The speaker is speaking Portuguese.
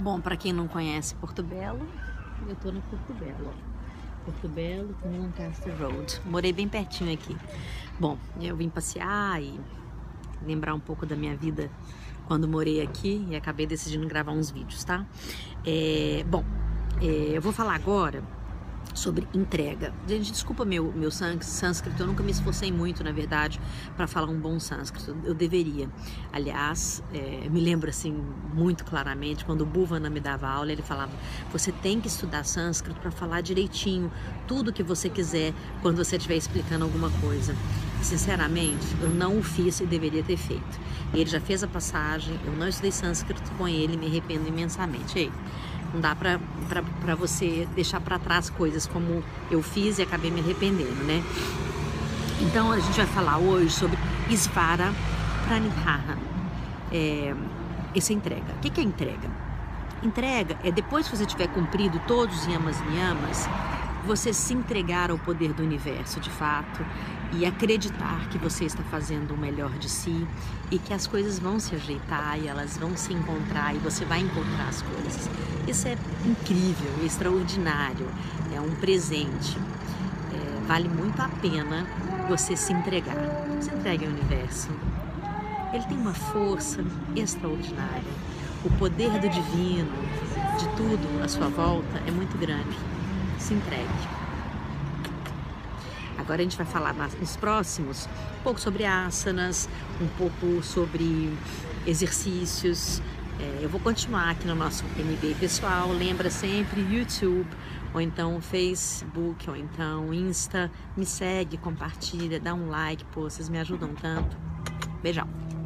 Bom, para quem não conhece Porto Belo, eu tô no Porto Belo. Porto Belo com Lancaster Road. Morei bem pertinho aqui. Bom, eu vim passear e lembrar um pouco da minha vida quando morei aqui e acabei decidindo gravar uns vídeos, tá? É, bom, é, eu vou falar agora sobre entrega. Gente, desculpa meu, meu sânscrito, eu nunca me esforcei muito, na verdade, para falar um bom sânscrito. Eu deveria. Aliás, é, me lembro assim muito claramente quando o Bhuvana me dava aula, ele falava: você tem que estudar sânscrito para falar direitinho tudo que você quiser quando você estiver explicando alguma coisa. Sinceramente, eu não o fiz e deveria ter feito. Ele já fez a passagem, eu não estudei sânscrito com ele, me arrependo imensamente. Ei, não dá para você deixar para trás coisas como eu fiz e acabei me arrependendo, né? Então a gente vai falar hoje sobre Svara Pranihaha. É, essa entrega. O que é entrega? Entrega é depois que você tiver cumprido todos os yamas niyamas, você se entregar ao poder do universo de fato e acreditar que você está fazendo o melhor de si e que as coisas vão se ajeitar e elas vão se encontrar e você vai encontrar as coisas. Isso é incrível, extraordinário, é um presente. É, vale muito a pena você se entregar. Se entregue ao universo. Ele tem uma força extraordinária. O poder do divino, de tudo à sua volta, é muito grande se entregue. Agora a gente vai falar nos próximos um pouco sobre asanas, um pouco sobre exercícios. É, eu vou continuar aqui no nosso MB pessoal. Lembra sempre YouTube, ou então Facebook, ou então Insta. Me segue, compartilha, dá um like, pô, vocês me ajudam tanto. Beijão!